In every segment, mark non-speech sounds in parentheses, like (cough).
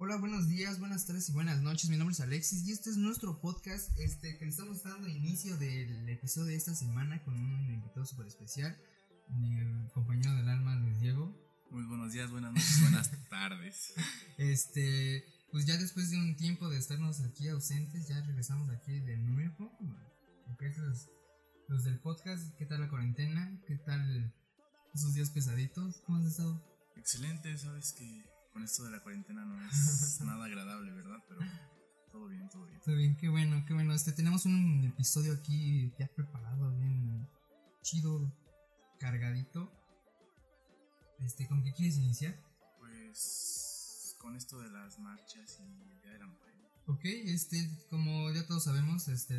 Hola, buenos días, buenas tardes y buenas noches. Mi nombre es Alexis y este es nuestro podcast este, que le estamos dando inicio del episodio de esta semana con un invitado súper especial, mi compañero del alma, Luis Diego. Muy buenos días, buenas noches, buenas (laughs) tardes. Este, pues ya después de un tiempo de estarnos aquí ausentes, ya regresamos aquí de nuevo. Los del podcast, ¿qué tal la cuarentena? ¿Qué tal esos días pesaditos? ¿Cómo has estado? Excelente, sabes que con esto de la cuarentena no es (laughs) nada agradable, ¿verdad? Pero todo bien, todo bien. Todo bien, qué bueno, qué bueno. Este, tenemos un episodio aquí ya preparado, bien chido, cargadito. Este, ¿con qué quieres iniciar? Pues con esto de las marchas y el Día de la Mujer. Ok, este, como ya todos sabemos, este,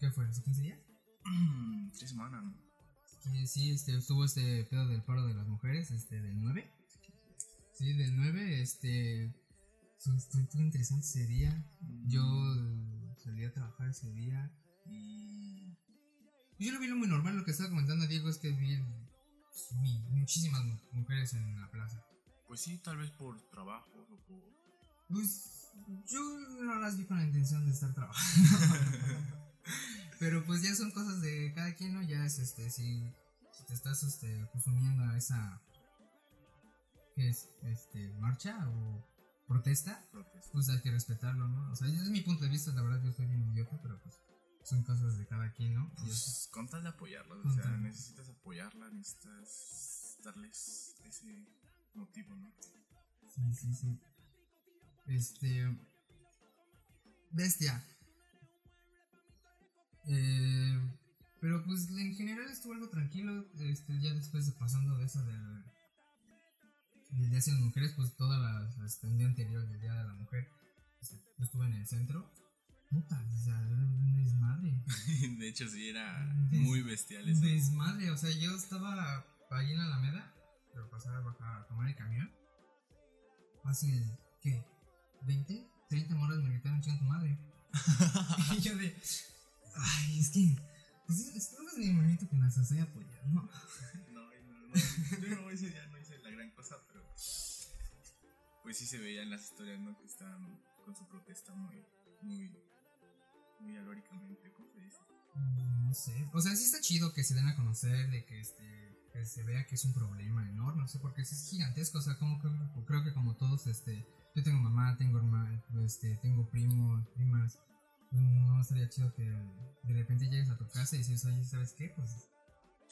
¿qué fue? ¿Hace 15 días? (clears throat) Tres semanas, ¿no? Sí, este, estuvo este pedo del paro de las mujeres, este, del 9. Sí, del 9, este, estuvo, interesante ese día. Yo eh, salí a trabajar ese día y yo lo vi lo muy normal, lo que estaba comentando Diego es que vi pues, muchísimas mu- mujeres en la plaza. Pues sí, tal vez por trabajo o por... Pues yo no las vi con la intención de estar trabajando. (laughs) Pero pues ya son cosas de cada quien, ¿no? Ya es este, si, si te estás este, consumiendo a esa. ¿Qué es? Este, marcha o protesta, protesta. pues hay que respetarlo, ¿no? O sea, ese es mi punto de vista, la verdad yo estoy bien idiota, pero pues son cosas de cada quien, ¿no? Pues con tal de apoyarlas, o sea, tal. necesitas apoyarlas, necesitas darles ese motivo, ¿no? Sí, sí, sí. Este. Bestia. Eh, pero pues en general estuvo algo tranquilo. Este, ya después de pasando de eso del. Del Día de las Mujeres, pues todas las. Este, un día anterior del Día de la Mujer. este, yo estuve en el centro. Puta, o sea, era un desmadre. (laughs) de hecho, sí, era Des- muy bestial eso. Desmadre, o sea, yo estaba ahí en la Alameda, pero pasaba a tomar el camión. Fácil, ¿qué? ¿20? 30 moras me gritaron chinga tu madre. (laughs) y yo de. Ay, es que. Pues es, es mi movimiento que nos estoy apoyando. No, (laughs) no, no. Yo no, ese día no hice la gran cosa, pero. Pues sí se veía en las historias, ¿no? Que estaban con su protesta muy. Muy. Muy alóricamente, ¿cómo se dice? Mm, No sé. O sea, sí está chido que se den a conocer, de que este. Que se vea que es un problema enorme, no sé, porque es gigantesco, o sea, como que, creo que como todos, este, yo tengo mamá, tengo hermano, este, tengo primos, primas, no estaría chido que de repente llegues a tu casa y dices, oye, ¿sabes qué? Pues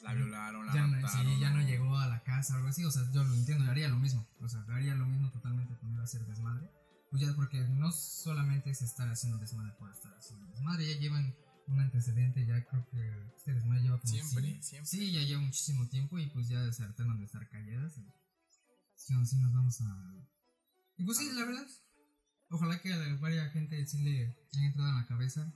La violaron, la ya no, mataron. sí, ya no llegó a la casa o algo así, o sea, yo lo entiendo, yo haría lo mismo, o sea, haría lo mismo totalmente iba a hacer desmadre, pues ya porque no solamente es estar haciendo desmadre por estar haciendo desmadre, ya llevan un antecedente, ya creo que este desmadre lleva como Siempre, sí, siempre. Sí, ya lleva muchísimo tiempo y pues ya se hartaron de estar calladas y sí, no, sí nos vamos a... Y pues sí, la verdad, ojalá que a varias gente sí le haya entrado en la cabeza.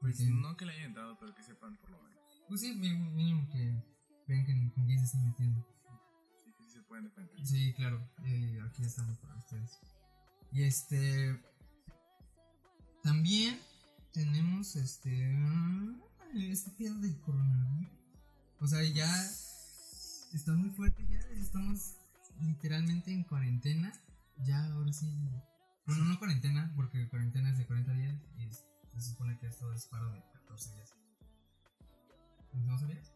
Pues Porque, no que le hayan entrado, pero que sepan por lo menos. Pues sí, mínimo que vean que, con quién se están metiendo. Sí, que sí se pueden defender. Sí, claro, eh, aquí estamos para ustedes. Y este. También tenemos este. Este pedo del coronavirus. O sea, ya está muy fuerte, ya estamos literalmente en cuarentena. Ya, ahora sí. Bueno, no cuarentena, porque cuarentena es de 40 días y se supone que esto es paro de 14 días. ¿No sabías?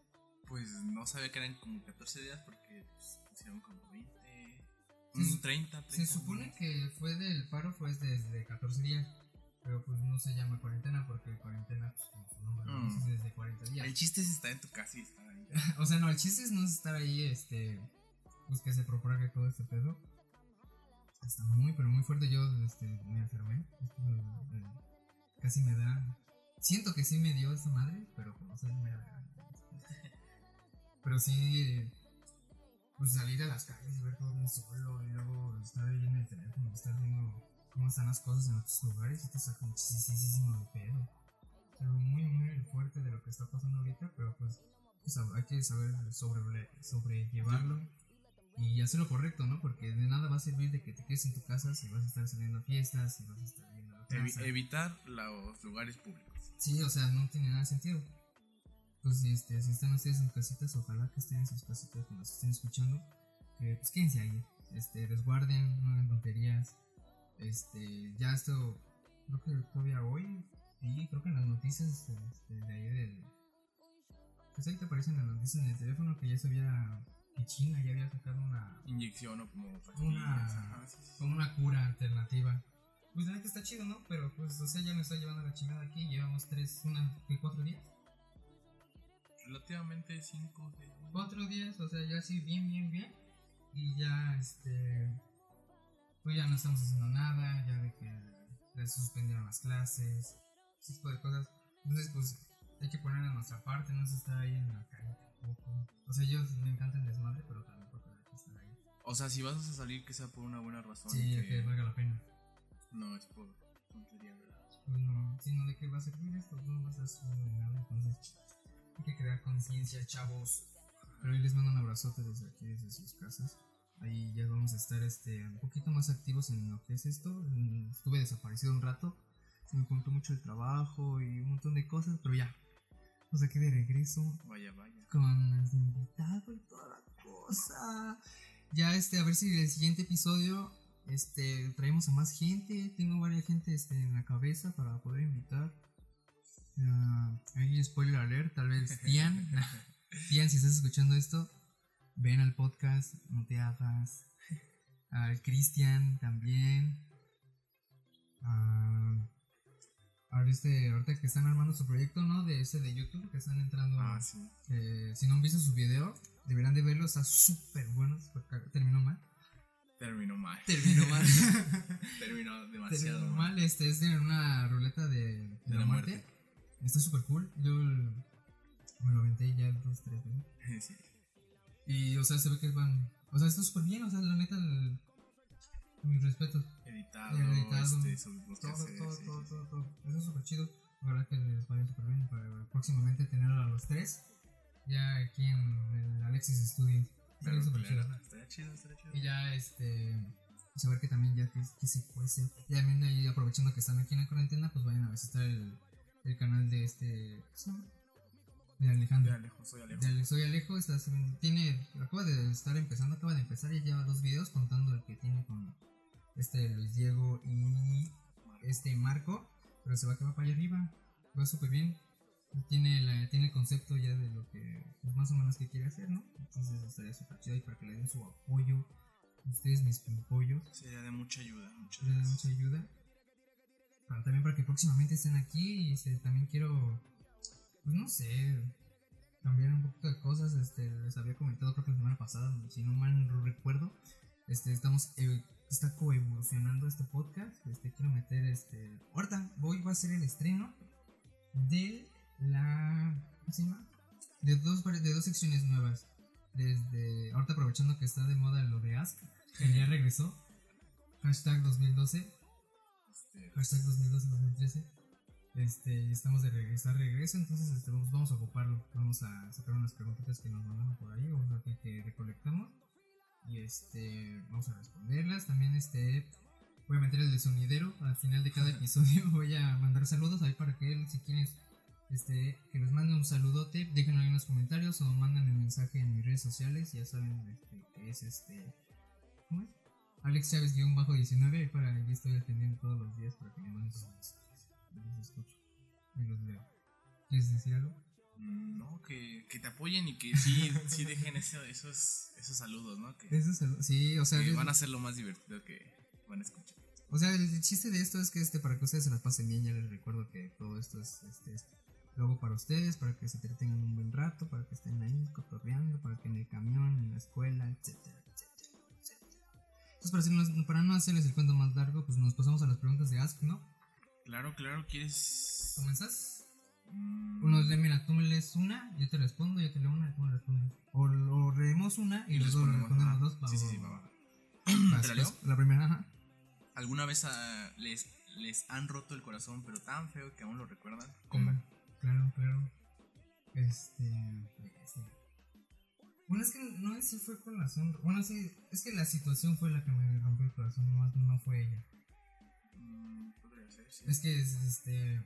Pues no sabía que eran como 14 días porque pues, pusieron como 20. Sí, mm, 30, 30. Se supone que fue del paro fue desde 14 días, pero pues no se llama cuarentena porque cuarentena, pues como su nombre lo Mm. es desde 40 días. El chiste es estar en tu casa y estar ahí. (laughs) o sea, no, el chiste es no estar ahí, este, pues que se propague todo este pedo. Está muy, pero muy fuerte. Yo, este, me enfermé. Eh, casi me da. Siento que sí me dio esa madre, pero pues, no sé, me da. Pero sí, pues salir a las calles y ver todo bien solo y luego estar ahí en el teléfono, estar viendo cómo están las cosas en otros lugares y te saca muchísimo de pedo. Es algo muy, muy fuerte de lo que está pasando ahorita, pero pues, pues, hay que saber sobre, sobrellevarlo y hacer lo correcto, ¿no? Porque de nada va a servir de que te quedes en tu casa si vas a estar saliendo a fiestas, si vas a estar viendo la Evi- evitar los lugares públicos. Sí, o sea, no tiene nada de sentido. Pues este, si están ustedes en casitas, ojalá que estén en sus casitas, que nos estén escuchando, que pues quédense ahí, este, resguarden, no hagan tonterías, Este, ya esto, creo que todavía hoy, y creo que en las noticias este, de ahí del. Pues ahí te aparecen las noticias en el teléfono que ya se había. que China ya había sacado una. Inyección o como Una, como una cura alternativa. Pues la neta está chido, ¿no? Pero pues, o sea, ya me está llevando la chingada aquí. Llevamos tres, una, ¿qué, cuatro días. Relativamente 5 de... Cuatro días, o sea, ya sí, bien, bien, bien. Y ya, este. Pues ya no estamos haciendo nada, ya de que les suspendieron las clases, ese tipo de cosas. Entonces, pues hay que poner a nuestra parte, no se está ahí en la calle tampoco. O sea, ellos me encanta el desmadre, pero también porque hay que estar ahí. O sea, si vas a salir que sea por una buena razón. Sí, que... que valga la pena. No, es por tontería, ¿verdad? Pues no, sino de que va a servir esto, no va a de nada, entonces hay que crear conciencia, chavos. Pero ahí les mando un abrazote desde aquí, desde sus casas. Ahí ya vamos a estar este, un poquito más activos en lo que es esto. Estuve desaparecido un rato, se me juntó mucho el trabajo y un montón de cosas, pero ya, estamos aquí de regreso Vaya, vaya. con los invitados y toda la cosa. Ya este, a ver si el siguiente episodio este traemos a más gente. Tengo varias gente este, en la cabeza para poder invitar. Ah, ahí spoiler alert, tal vez (laughs) Tian. (laughs) Tian, si estás escuchando esto, ven al podcast, no te hagas. Al Cristian también. Ah, ahora este, ahorita que están armando su proyecto, ¿no? De ese de YouTube, que están entrando. Ah, sí. Eh, si no han visto su video, deberán de verlo, está súper bueno. Terminó mal. Terminó mal. Terminó mal. (laughs) Terminó demasiado Terminó mal. mal. Este es de una ruleta de, de la, muerte. Está súper cool. Yo me lo aventé ya dos, tres veces. Sí. Y, o sea, se ve que van. O sea, está súper bien. O sea, la neta, el, mis respetos. Editado, Editado. este, Todo, quehaceres, todo, sí, todo, sí, todo, todo. Eso es súper chido. Ojalá que les vaya súper bien para próximamente tener a los tres. Ya aquí en el Alexis Studios. Estaría Claro, súper chido. Estaría chido, estaría chido. Y ya, este. Saber que también ya que, que se cuece. Y también ahí aprovechando que están aquí en la cuarentena, pues vayan a visitar el, el canal de este. ¿cómo se llama? De Alejandro. De Alejo, soy Alejo. De Soy Alejo, está tiene, acaba de estar empezando, acaba de empezar y lleva dos videos contando el que tiene con este Luis Diego y este Marco, pero se va que va para allá arriba, va súper bien, tiene, la, tiene el concepto ya de lo que pues, más o menos que quiere hacer, ¿no? Entonces estaría súper chido y para que le den su apoyo, ustedes mis pimpollos, Sería de mucha ayuda. Muchas mucha ayuda. También para que próximamente estén aquí y este, también quiero, pues no sé, cambiar un poquito de cosas. Este, les había comentado creo que la semana pasada, si no mal recuerdo, este, estamos, eh, está coevolucionando este podcast. Este, quiero meter, este, ahorita voy, va a ser el estreno de la, ¿cómo se llama? De dos, de dos secciones nuevas. Desde, ahorita aprovechando que está de moda lo de que ya regresó. Hashtag 2012. Este, Hashtag 2012-2013. Este, estamos de regreso, regreso, entonces este, vamos, vamos a ocuparlo. Vamos a sacar unas preguntitas que nos mandaron por ahí, vamos a ver que recolectamos. Y este, vamos a responderlas. También este, voy a meter el de sonidero. Al final de cada (laughs) episodio (laughs) voy a mandar saludos ahí para que él, si quieres, este, que les mande un saludote. Déjenlo ahí en los comentarios o mándenme un mensaje en mis redes sociales. Ya saben este, que es este, ¿cómo es? Alex Chávez-19 ahí para yo estoy atendiendo todos los días para que me manden sus los escucho y los leo. ¿Quieres decir algo? mm, no, que, que te apoyen y que sí, (laughs) sí dejen eso- esos, esos saludos, ¿no? Que, Eso es el- sí, o sea, que van a ser lo más divertido que van a escuchar. o sea, el chiste de esto es que este para que ustedes se la pasen bien, ya les recuerdo que todo esto es este es luego para ustedes, para que se tengan un buen rato, para que estén ahí cotorreando, para que en el camión, en la escuela, etcétera. Entonces, para, para no hacerles el cuento más largo, pues nos pasamos a las preguntas de Ask, ¿no? Claro, claro, ¿quieres...? ¿Comenzas? Uno, mira, tú me lees una, yo te respondo, yo te leo una, y tú me respondes. O, o leemos una y, Y luego respondemos, respondemos dos. va, Sí, sí, sí, va, (clears throat) ¿Te la leo? La primera, ajá. ¿Alguna vez ah, les, les han roto el corazón, pero tan feo que aún lo recuerdan? ¿Cómo? Claro, claro. Este. sí. Bueno, es que no es si fue sombra. Bueno, sí, es que la situación fue la que me rompió el corazón, no, no fue ella. Mm, podría ser, sí. Es que, es- este.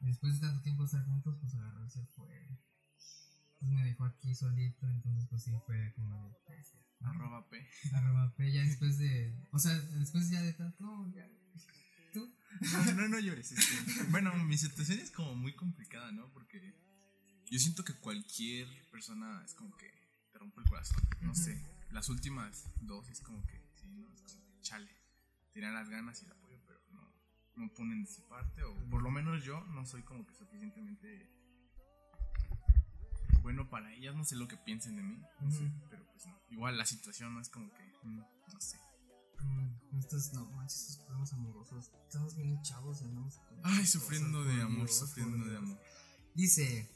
Después de tanto tiempo estar juntos, pues agarró y se fue. Pues me dejó aquí solito, entonces, pues sí, fue como de. "Ah, sí". Arroba P. Arroba P, ya después de. O sea, después ya de tanto. No, ya. ¿Tú? No, no, no llores. Este. Bueno, mi situación es como muy complicada, ¿no? Porque yo siento que cualquier persona es como que te rompe el corazón. No Ujú. sé. Las últimas dos es como que, sí, ¿no? Es como que, chale. Tiran las ganas y el apoyo, pero no, no ponen de su parte. O por lo menos yo no soy como que suficientemente bueno para ellas. No sé lo que piensen de mí. No sé, Ujú. pero pues no. Igual la situación no es como que, mm, no sé. Mm, estos, no manches, estos problemas amorosos. Estamos bien chavos, ¿no? Ay, sufriendo Cosas, de amor, sufriendo de amor. Dice.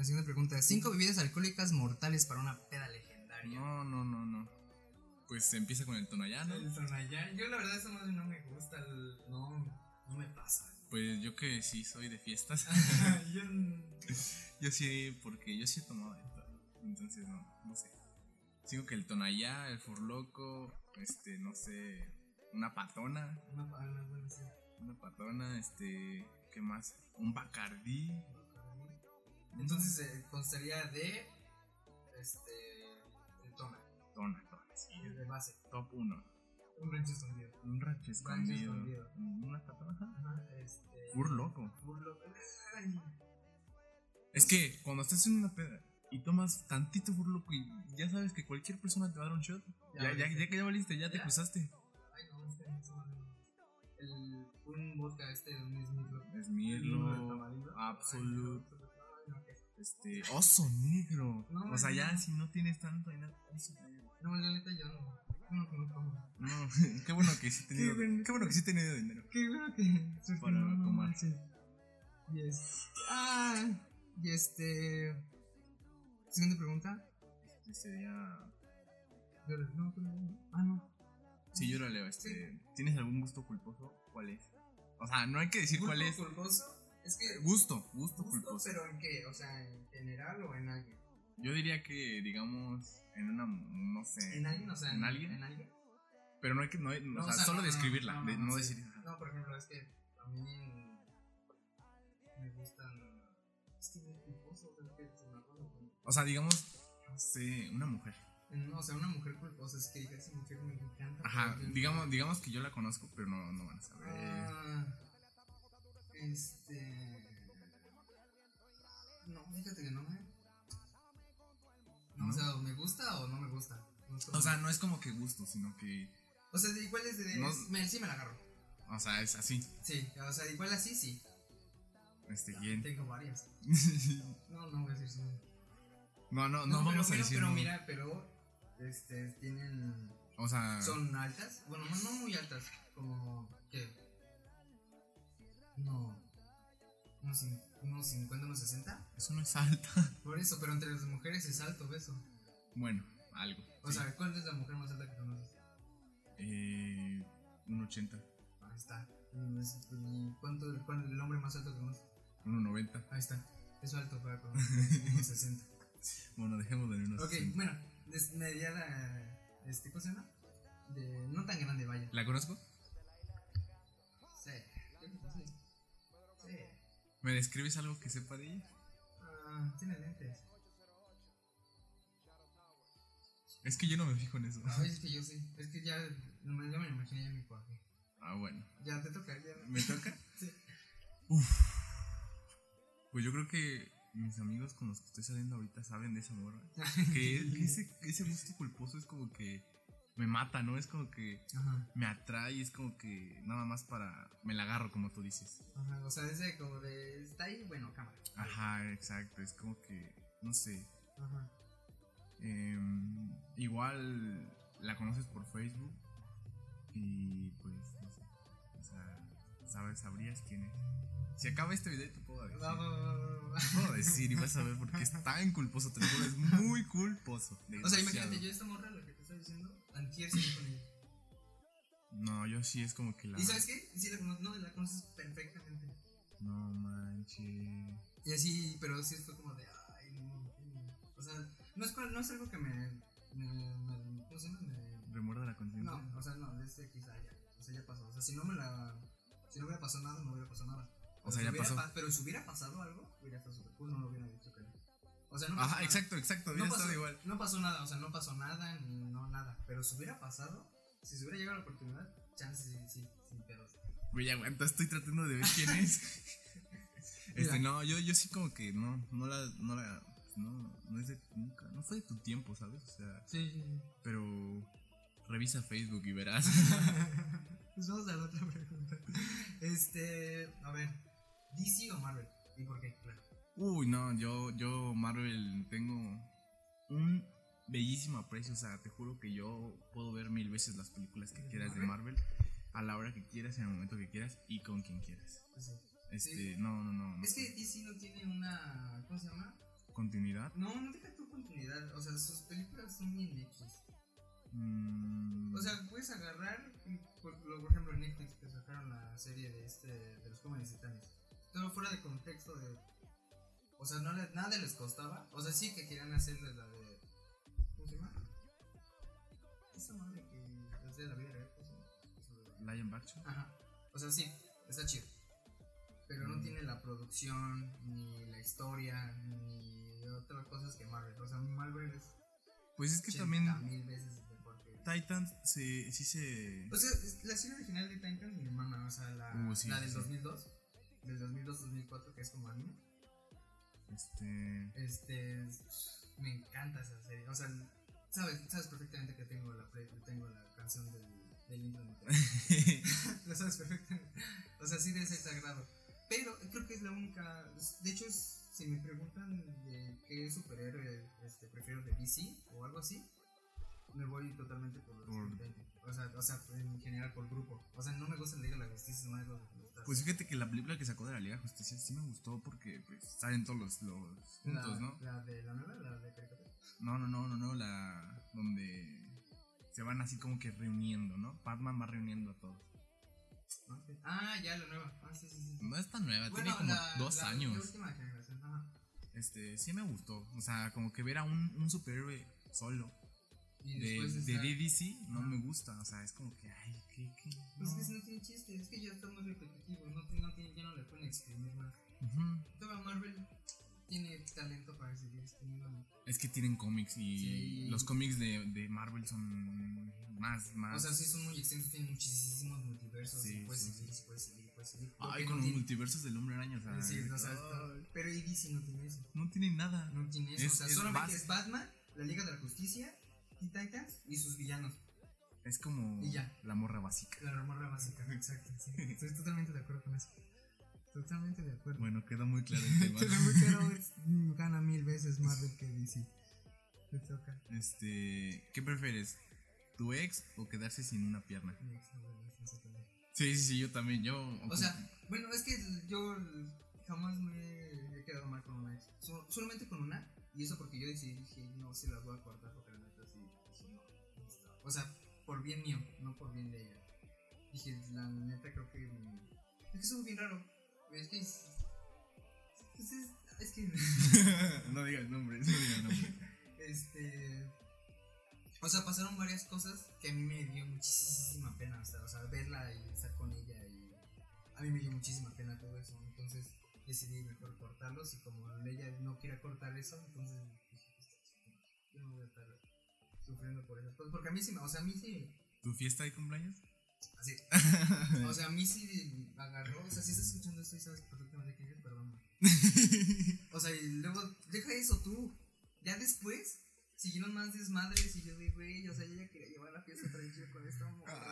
La siguiente pregunta: Cinco bebidas alcohólicas mortales para una peda legendaria. No, no, no, no. Pues empieza con el Tonayán, ¿no? El Tonayán, Yo, la verdad, eso no, no me gusta. el- no, no me pasa. Pues yo que sí soy de fiestas. (laughs) yo. (laughs) yo sí, porque yo sí he tomado de todo. Entonces, no, no sé. Sigo que el Tonayá, el Furloco, este, no sé, una patona. Una, una, una, sí. Una patona, este, ¿qué más? Un Bacardí. Entonces eh, constaría de. Este. El tona. Tona, tona, sí. De base. Top 1. Un rancho escondido. Un rancho escondido. escondido. Una patona. Ajá, este. Furloco. Furlo. Ay, Es que cuando estás en una peda y tomas tantito furloco y ya sabes que cualquier persona te va a dar un shot, ya, ya, ya que ya valiste, ya te cruzaste. Ay, no, este es un- el, un vodka este de un Mirlo. Es Uno de Mirlo, tamarindo. Absolute, este, oso negro. No, o sea, ya no. si no tienes tanto, ya oso negro. No, la neta yo no. No, no. No, (laughs) qué bueno que sí he tenido, Qué bueno. qué bueno que sí he tenido dinero. Qué bueno que Para no, no tomar. Y. Ah, y este. Siguiente pregunta. Este sería, No, no. Ah, no. si yo lo leo, este, ¿tienes algún gusto culposo? ¿Cuál es? O sea, no hay que decir cuál es. culposo? Es que. Gusto, gusto gusto, culposo. pero en qué? O sea, en general o en alguien. Yo diría que, digamos, en una, no sé. En alguien, o sea, ¿En alguien? En alguien. Pero no hay que, no, hay- No, o o sea, solo no, describirla, no, de- no, sí. decir. No, por ejemplo, es que a mí me gustan. Es que es culposo, o sea, es que se me acuerda. O sea, digamos, no sé, una mujer. No, o sea, una mujer culposa es que diga, esa mujer me encanta. Ajá, digamos, digamos que yo la conozco, pero no, no van a saber. Ah, este. No, fíjate que no me. No, ¿No? o sea, o me gusta o no me gusta. No es como- O sea, no es como que gusto, sino que, o sea, de igual es de. no- es- me, sí me la agarro. o sea, es así. Sí, o sea, igual así sí. Este, bien. Tengo varias. (laughs) No, no voy a decir sí. no, no, no, pero vamos a mira, decir. Pero no. mira, pero. Este, tienen. O sea, Son altas. Bueno, no, no muy altas. Como. Unos, unos 50, unos 60. eso no es alta. (laughs) Por eso, pero entre las mujeres es alto eso. Bueno, algo. O sí. sea, ¿cuál es la mujer más alta que conoces? Eh, un 80, Ahí está. Es- ¿Y cuánto, cuál el hombre más alto que conoces? un 90. Ahí está. Es alto para (laughs) conocer. unos 60. Bueno, dejémoslo en unos Ok, 60. bueno, es mediada. Este, ¿Cómo se llama? De, no tan grande, vaya. ¿La conozco? ¿Me describes algo que sepa de ella? Ah, tiene lentes. Es que yo no me fijo en eso. Ay, es que yo sí. Es que ya, no me, ya me imaginé ya mi cuaje. Ah, bueno. Ya te toca, ya. ¿Me toca? (laughs) Sí. Pues yo creo que mis amigos con los que estoy saliendo ahorita saben de esa morra. (laughs) Que, que ese, ese gusto culposo es como que me mata, ¿no? Es como que Ajá, me atrae, es como que nada más para... Me la agarro, como tú dices. ajá. O sea, ese como de. Está ahí, bueno, cámara. Ajá, exacto. Es como que, no sé. Ajá. em, igual la conoces por Facebook y pues, no sé. O sea, sabes, sabrías quién es. Si acaba este video, te puedo decir. Va, va. Te puedo decir y vas a ver porque es tan culposo, te lo juro, es muy culposo. O sea, imagínate, yo esta morra, lo que estoy diciendo, antier salí con ella. No, yo sí es como que la. ¿Y sabes qué? Sí la conoces, no, la conoces perfectamente. No manches. Y así, pero sí fue como de, ay, no, no. O sea, no es, no es algo que me, me, me ¿cómo se llama? Me, ¿Remuerda la conciencia? no, o sea, no, es de quizá ya, o sea, ya pasó. O sea, si no me la, si no hubiera pasado nada, no hubiera pasado nada. O sea, si ya pasó. pa- pero si hubiera pasado algo, hubiera estado súper cool, no lo hubiera dicho que no. O sea, no pasó Ajá, nada. exacto, exacto. No Hubiera pasó, estado igual. no pasó nada, o sea, no pasó nada, ni Pero si hubiera pasado, si se hubiera llegado la oportunidad, chance sí, sí, sin pedos. Güey, aguanta, estoy tratando de ver quién es. (laughs) este, no, yo, yo sí como que no, no la, no la, no, no es de, nunca, no fue de tu tiempo, ¿sabes? O sea, Sí, sí, sí. pero revisa Facebook y verás. (laughs) Pues vamos a la otra pregunta. Este, a ver, DC o Marvel? ¿Y por qué? Claro. Uy, no, yo, yo Marvel tengo un bellísimo aprecio, o sea, te juro que yo puedo ver mil veces las películas que ¿De quieras de Marvel a la hora que quieras, en el momento que quieras y con quien quieras. Sí. Este, Sí. no, no, no. no Es que. DC no tiene una. ¿Cómo se llama? continuidad. No, no deja tu continuidad. O sea, sus películas son bien X. mm, O sea, puedes agarrar, por, lo- por ejemplo, en Netflix que sacaron la serie de este de los jóvenes titanes. Todo fuera de contexto de. O sea, no le- nada les costaba. O sea, sí que querían hacerle la de. Esa madre que es de la vida real. ¿cómo se llama? Lion Action. Ajá. O sea, sí, está chido. Pero no Mm. tiene la producción, ni la historia, ni otras cosas que Marvel. O sea, Marvel es Pues es que 80 también mil veces mejor que. Titans se, sí se. O sea, es- la serie original de Titans mi hermana, o sea, la, Uh, sí, la del sí. 2002, del 2002-2004, que es como anime. Este. Este, me encanta esa serie. O sea, sabes, sabes perfectamente que tengo la, play- tengo la canción del, del intro. de. (laughs) Lo sabes perfectamente. O sea, sí de ese sagrado. Pero creo que es la única. De hecho, es- si me preguntan de qué superhéroe este, prefiero de DC o algo así, me voy totalmente por los Por-. O sea, o sea, en general por grupo. O sea, no me gusta la Liga de la Justicia, no me gusta. Pues fíjate que la película que sacó de la Liga de Justicia sí me gustó porque pues salen todos los, los la, juntos, ¿no? La de la nueva, la de caricatura. No, no, no, no, no, la donde se van así como que reuniendo, ¿no? Batman va reuniendo a todos. Ah, ya, la nueva. Ah, sí, sí, sí. No es tan nueva, Bueno, tiene como la- dos la- años. La última generación, ajá. Este, sí me gustó. O sea, como que ver a un, un superhéroe solo Y de, de DDC no me gusta. O sea, es como que, ay, ¿qué? qué? Pues No. es que no tiene chiste, es que ya está muy repetitivo, no, no tiene, ya no le pueden exprimir más. Ujú. Todavía Marvel tiene talento para seguir exprimiendo. Es que tienen cómics y Sí. los cómics de, de Marvel son más, más. O sea, sí son muy extensos, tienen muchísimos multiversos, Sí, y puedes sí, seguir, puedes seguir, puedes seguir. Ay, con no los tiene- multiversos del hombre araña, o sea, Sí, o sea, pero DC no tiene eso. no tiene nada. No tiene eso. Es- o sea, es solamente es Batman, la Liga de la Justicia, Teen Titans y sus villanos. Es como Y ya. la morra básica. La remorra básica, exacto. sí. Estoy totalmente de acuerdo con eso. Totalmente de acuerdo. Bueno, queda muy claro el (laughs) tema. Pero muy claro, es- mm, gana mil veces Marvel que DC. Te toca. Este, ¿qué prefieres? ¿Tu ex o quedarse sin una pierna? Mi ex, no, no, no sé también. Sí, sí, sí, yo también. Yo. O sea, bueno, es que yo jamás me he quedado mal con una ex. So- solamente con una. Y eso porque yo decidí, dije, no, si las voy a cortar porque O sea, por bien mío, no por bien de ella. Dije, la neta creo que. Es que es bien raro. Es que. Es, es, es- es que. (laughs) no digas nombres, no digas nombres. (laughs) Este. O sea, pasaron varias cosas que a mí me dio muchísima pena. O sea, o sea, verla y estar con ella. Y a mí me dio muchísima pena todo eso. Entonces decidí mejor cortarlos. Y como ella no quiere cortar eso, entonces dije, "Pues, yo no voy a estar sufriendo por esas cosas. Porque a mí sí, o sea, a mí sí. ¿Tu fiesta de cumpleaños? Así. (laughs) O sea, a mí sí agarró. O sea, si estás escuchando esto y sabes perfectamente quién eres, perdón. (laughs) O sea, y luego, deja eso tú. Ya después, siguieron más desmadres y yo de, güey, o sea, yo ya quería llevar la fiesta tranquila con esta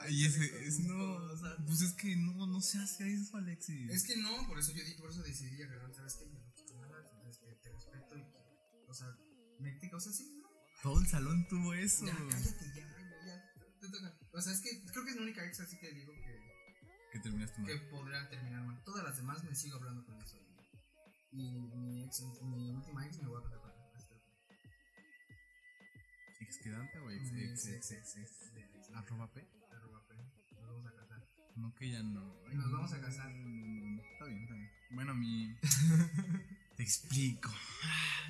Ay, ese, es no. cosas. Pues es que no, no se hace eso, Alexis. Es que no, por eso yo di- por eso decidí agarrar, ¿sabes qué? Yo no quiero nada, este, te respeto y o sea, me o sea, sí, ¿no? Todo el salón tuvo eso. Ya, cállate, ya, ya, ya, te toca. O sea, es que creo que es la única ex así que digo que, Que terminaste mal. que podrá terminar mal. Todas las demás me sigo hablando con eso. Y, mi ex, mi última ex me voy a con ella. ¿Ex quedante o ex, ex, ex, ex, ex, ¿Arroba P? arroba P. Nos vamos a casar. No, que ya no. Nos no, vamos a casar. Está bien, está bien. Bueno, mi. (laughs) Te explico.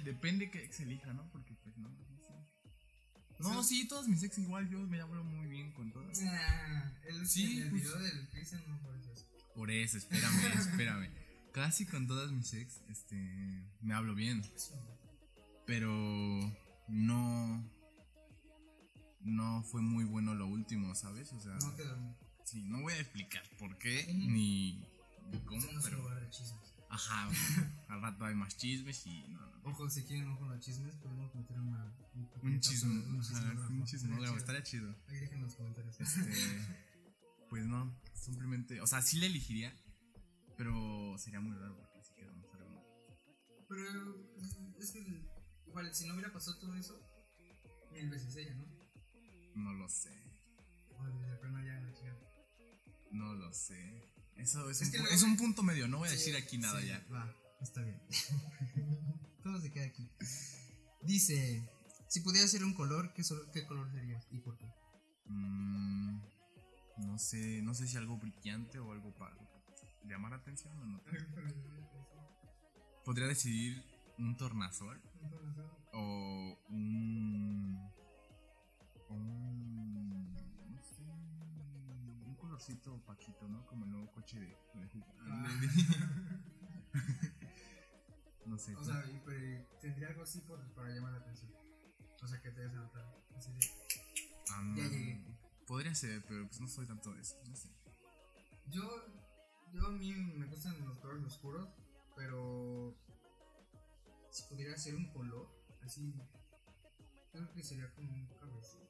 Depende que ex elija, ¿no? Porque, No, sí, todas mis ex igual. Yo me hablo muy bien con todas. Ah, el, Sí, el pues- video del Christian no fue eso. Por eso, espérame, (laughs) espérame. Casi con todas mis ex, este. Me hablo bien. Pero. No. no fue muy bueno lo último, ¿sabes? O sea, No quedó. sí, no voy a explicar por qué ni, ni cómo, pero. Ajá, (laughs) al rato hay más chismes y no, no. Ojo, si quieren ojo los chismes, podemos meter una. Un, Un chisme, Un chismógrafo. un chismógrafo, Estaría chido. Ahí dejen en los comentarios. Este, pues no, simplemente, o sea, sí le elegiría, pero sería muy raro porque así quedamos algo. Pero es, que igual, si no hubiera pasado todo eso, mil veces ella, ¿no? No lo sé, O de plano ya la chica. no lo sé. Eso es, Es un, que es un punto medio, no voy a decir aquí nada ya. Va, está bien. (laughs) Todo se queda aquí. Dice: Si pudiera ser un color, ¿qué, sol- qué color sería? ¿Y por qué? Mm, no sé, no sé si algo brillante o algo para llamar la atención o no. (laughs) Podría decidir un tornasol o un. Opaquito, ¿no? Como el nuevo coche de. de- Ah. (laughs) no sé. O sea, y, pero, tendría algo así por, para llamar la atención. O sea, que te des a notar. Así de, ah, ya llegué. Podría ser, pero pues no soy tanto de eso. No sé. Yo, yo a mí me gustan los colores oscuros, pero si pudiera ser un color, así, creo que sería como un cabecito.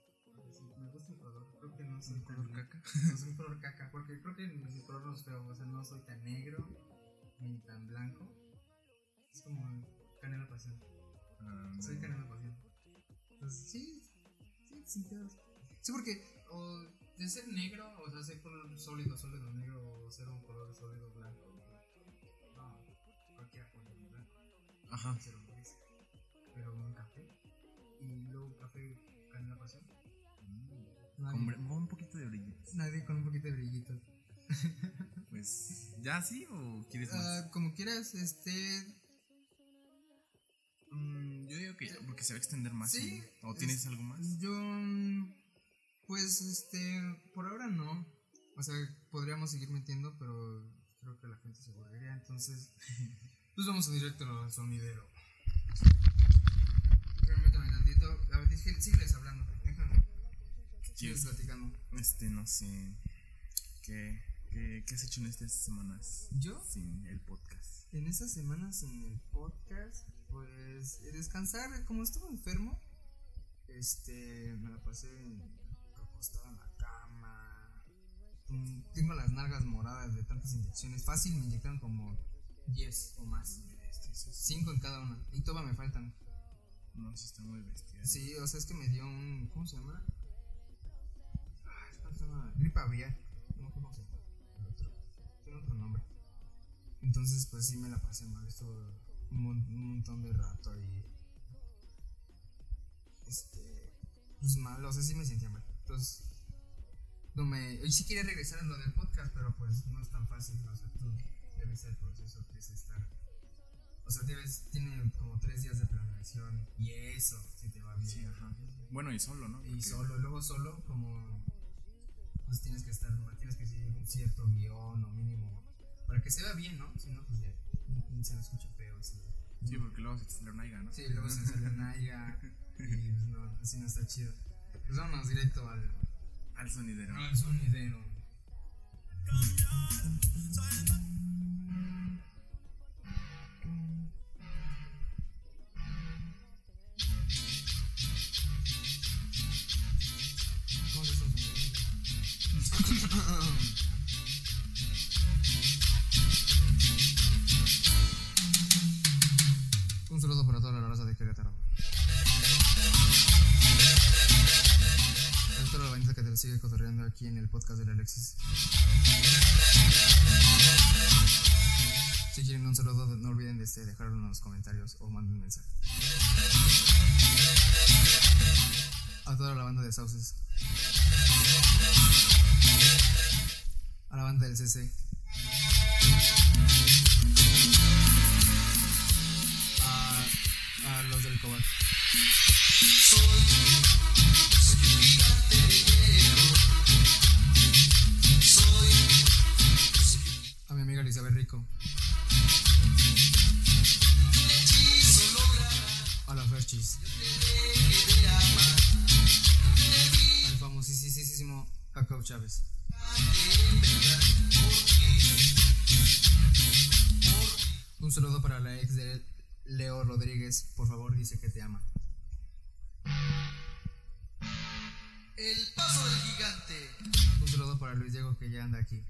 Cabecito. Me gusta el color, creo que no soy ¿Un tan- color caca? (laughs) No soy un color caca, porque creo que mi color no es feo, o sea, no soy tan negro ni tan blanco. Es como canela pasión. Ah, Soy no. canela pasión. Entonces, sí, sí, sin pedos. Sí, porque o de ser negro, o sea, ser color sólido, sólido negro, o ser un color sólido blanco. No, cualquiera pone un blanco. Ajá. Ser un gris. Pero un café. Y luego café canela pasión. Nadie, Con un poquito de brillitos. nadie con un poquito de brillitos. (laughs) Pues, ¿ya sí o quieres más? Ah, como quieras, este. Mm, yo digo que ya, porque se va a extender más. ¿O tienes es- algo más? Yo. Pues este. Por ahora no. O sea, podríamos seguir metiendo, pero creo que la gente se aburriría. Entonces. (laughs) Pues vamos a directo al sonidero. Permítame tantito. A ver, dije, sígueles hablando. Sigues platicando. Este, no sé. ¿Qué, qué, qué has hecho en estas semanas ¿Yo? sin el podcast? En estas semanas en el podcast, pues descansar, como estuve enfermo, este, me la pasé acostado en la cama. Mm, Tengo las nalgas moradas de tantas inyecciones. Fácil me inyectaron como 10 o más. 5 en cada una. Y todavía me faltan. No, sí está muy bestia. Sí, o sea, es que me dio un. ¿Cómo se llama? Ay, ¿cómo se llama? Gripe aviar. No, ¿cómo se llama? El otro. Tiene otro nombre. Entonces, pues sí me la pasé mal. Estuvo un, mon- un montón de rato ahí. Este. Pues mal, o sea, sí me sentía mal. Entonces. No me. Y sí quería regresar a lo del podcast, pero pues no es tan fácil. O sea, tú debes el proceso que es estar. O sea, debes, tiene como tres días de planeación y eso, si te va bien. Sí, ajá. Bueno, y solo, ¿no? Y solo, luego solo, como pues tienes que estar, tienes que seguir un cierto guion o mínimo para que se vea bien, ¿no? Si no, pues ya mm, se lo escucha feo. Sí, Sí, porque luego se te sale una ¿no? sí luego se sale naiga y pues no, así no está chido. Pues vámonos directo al, Al sonidero. al sonidero. Aquí en el podcast del Alexis. Si quieren un saludo, no olviden de este, dejarlo en los comentarios o manden un mensaje. A toda la banda de Sauces. A la banda del CC. A, a los del Cobat. A A la Ferchis. excelentísimo Jacob Chávez. Un saludo para la ex de Leo Rodríguez, por favor, dice que te ama. El paso del gigante. Un saludo para Luis Diego que ya anda aquí.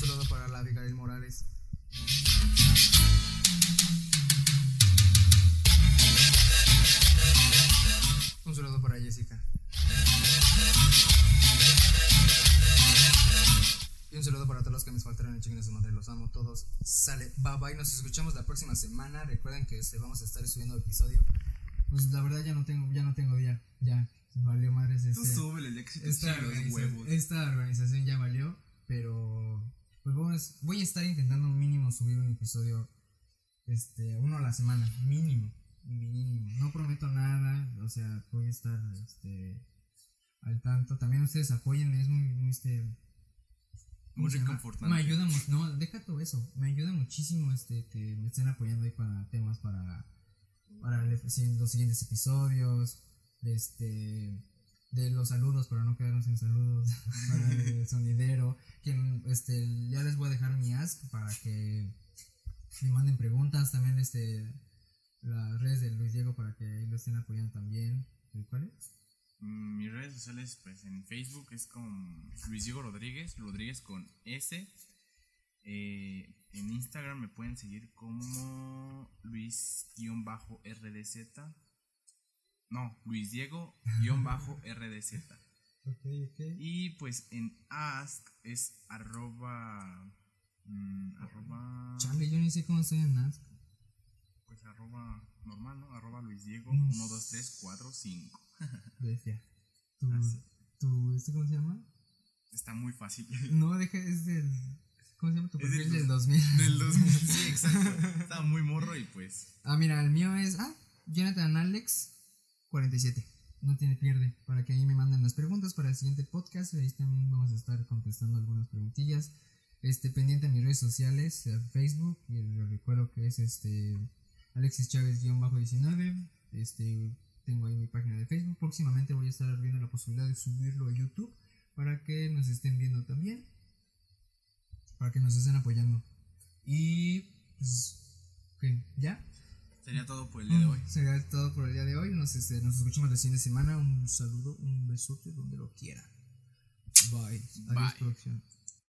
Saludo para la Abigail Morales. Un saludo para Jessica. Y un saludo para todos los que me faltaron en chinguen de su madre. Los amo todos. Sale, bye bye. Nos escuchamos la próxima semana. Recuerden que este, vamos a estar subiendo episodio. Pues la verdad ya no tengo, ya no tengo día. Ya. Valió madres Tú este. súbele el día que se te Esta, chingue los organiza- huevos. esta organización ya valió, pero pues vamos, voy a estar intentando mínimo subir un episodio, este, uno a la semana, mínimo, mínimo. No prometo nada, o sea, voy a estar, este, al tanto. También ustedes apoyen, es muy, muy, este, ¿cómo Muy reconfortante. Me ayuda, mu- no, deja todo eso, me ayuda muchísimo, este, que me estén apoyando ahí para temas para, para los siguientes episodios, este de los saludos para no quedarnos sin saludos (laughs) para el sonidero que este ya les voy a dejar mi ask para que me manden preguntas también este las redes de Luis Diego para que ahí lo estén apoyando también ¿Y ¿cuál es? Mm, Mis redes sociales, pues en Facebook es con Luis Diego Rodríguez, Rodríguez con S. Eh, en Instagram me pueden seguir como Luis-RDZ. No, Luis Diego-RDZ. (laughs) Y pues en Ask es arroba. mm, arroba. Chale yo ni sé cómo estoy en ask Pues arroba normal, ¿no? Arroba Luis Diego No 1, 2, 3, 4, 5. decía tu, Así. tu este cómo se llama Está muy fácil. no deja es del ¿cómo se llama tu Es del perfil del dos- 2000 Del 2000, (laughs) sí, exacto. Estaba muy morro y pues. Ah, mira, el mío es ah, Jonathan Alex 47. No tiene pierde. Para que ahí me manden las preguntas para el siguiente podcast. Ahí también vamos a estar contestando algunas preguntillas. Este, pendiente a mis redes sociales, a Facebook. Y les recuerdo que es este Alexis Chávez-19. Este, tengo ahí mi página de Facebook. Próximamente voy a estar viendo la posibilidad de subirlo a YouTube para que nos estén viendo también. Para que nos estén apoyando. Y pues. ¿Ya? Sería todo por el día de hoy. Sería todo por el día de hoy. Nos, este, nos escuchamos la siguiente semana. Un saludo, un besote donde lo quiera. Bye. Adiós, Bye. producción.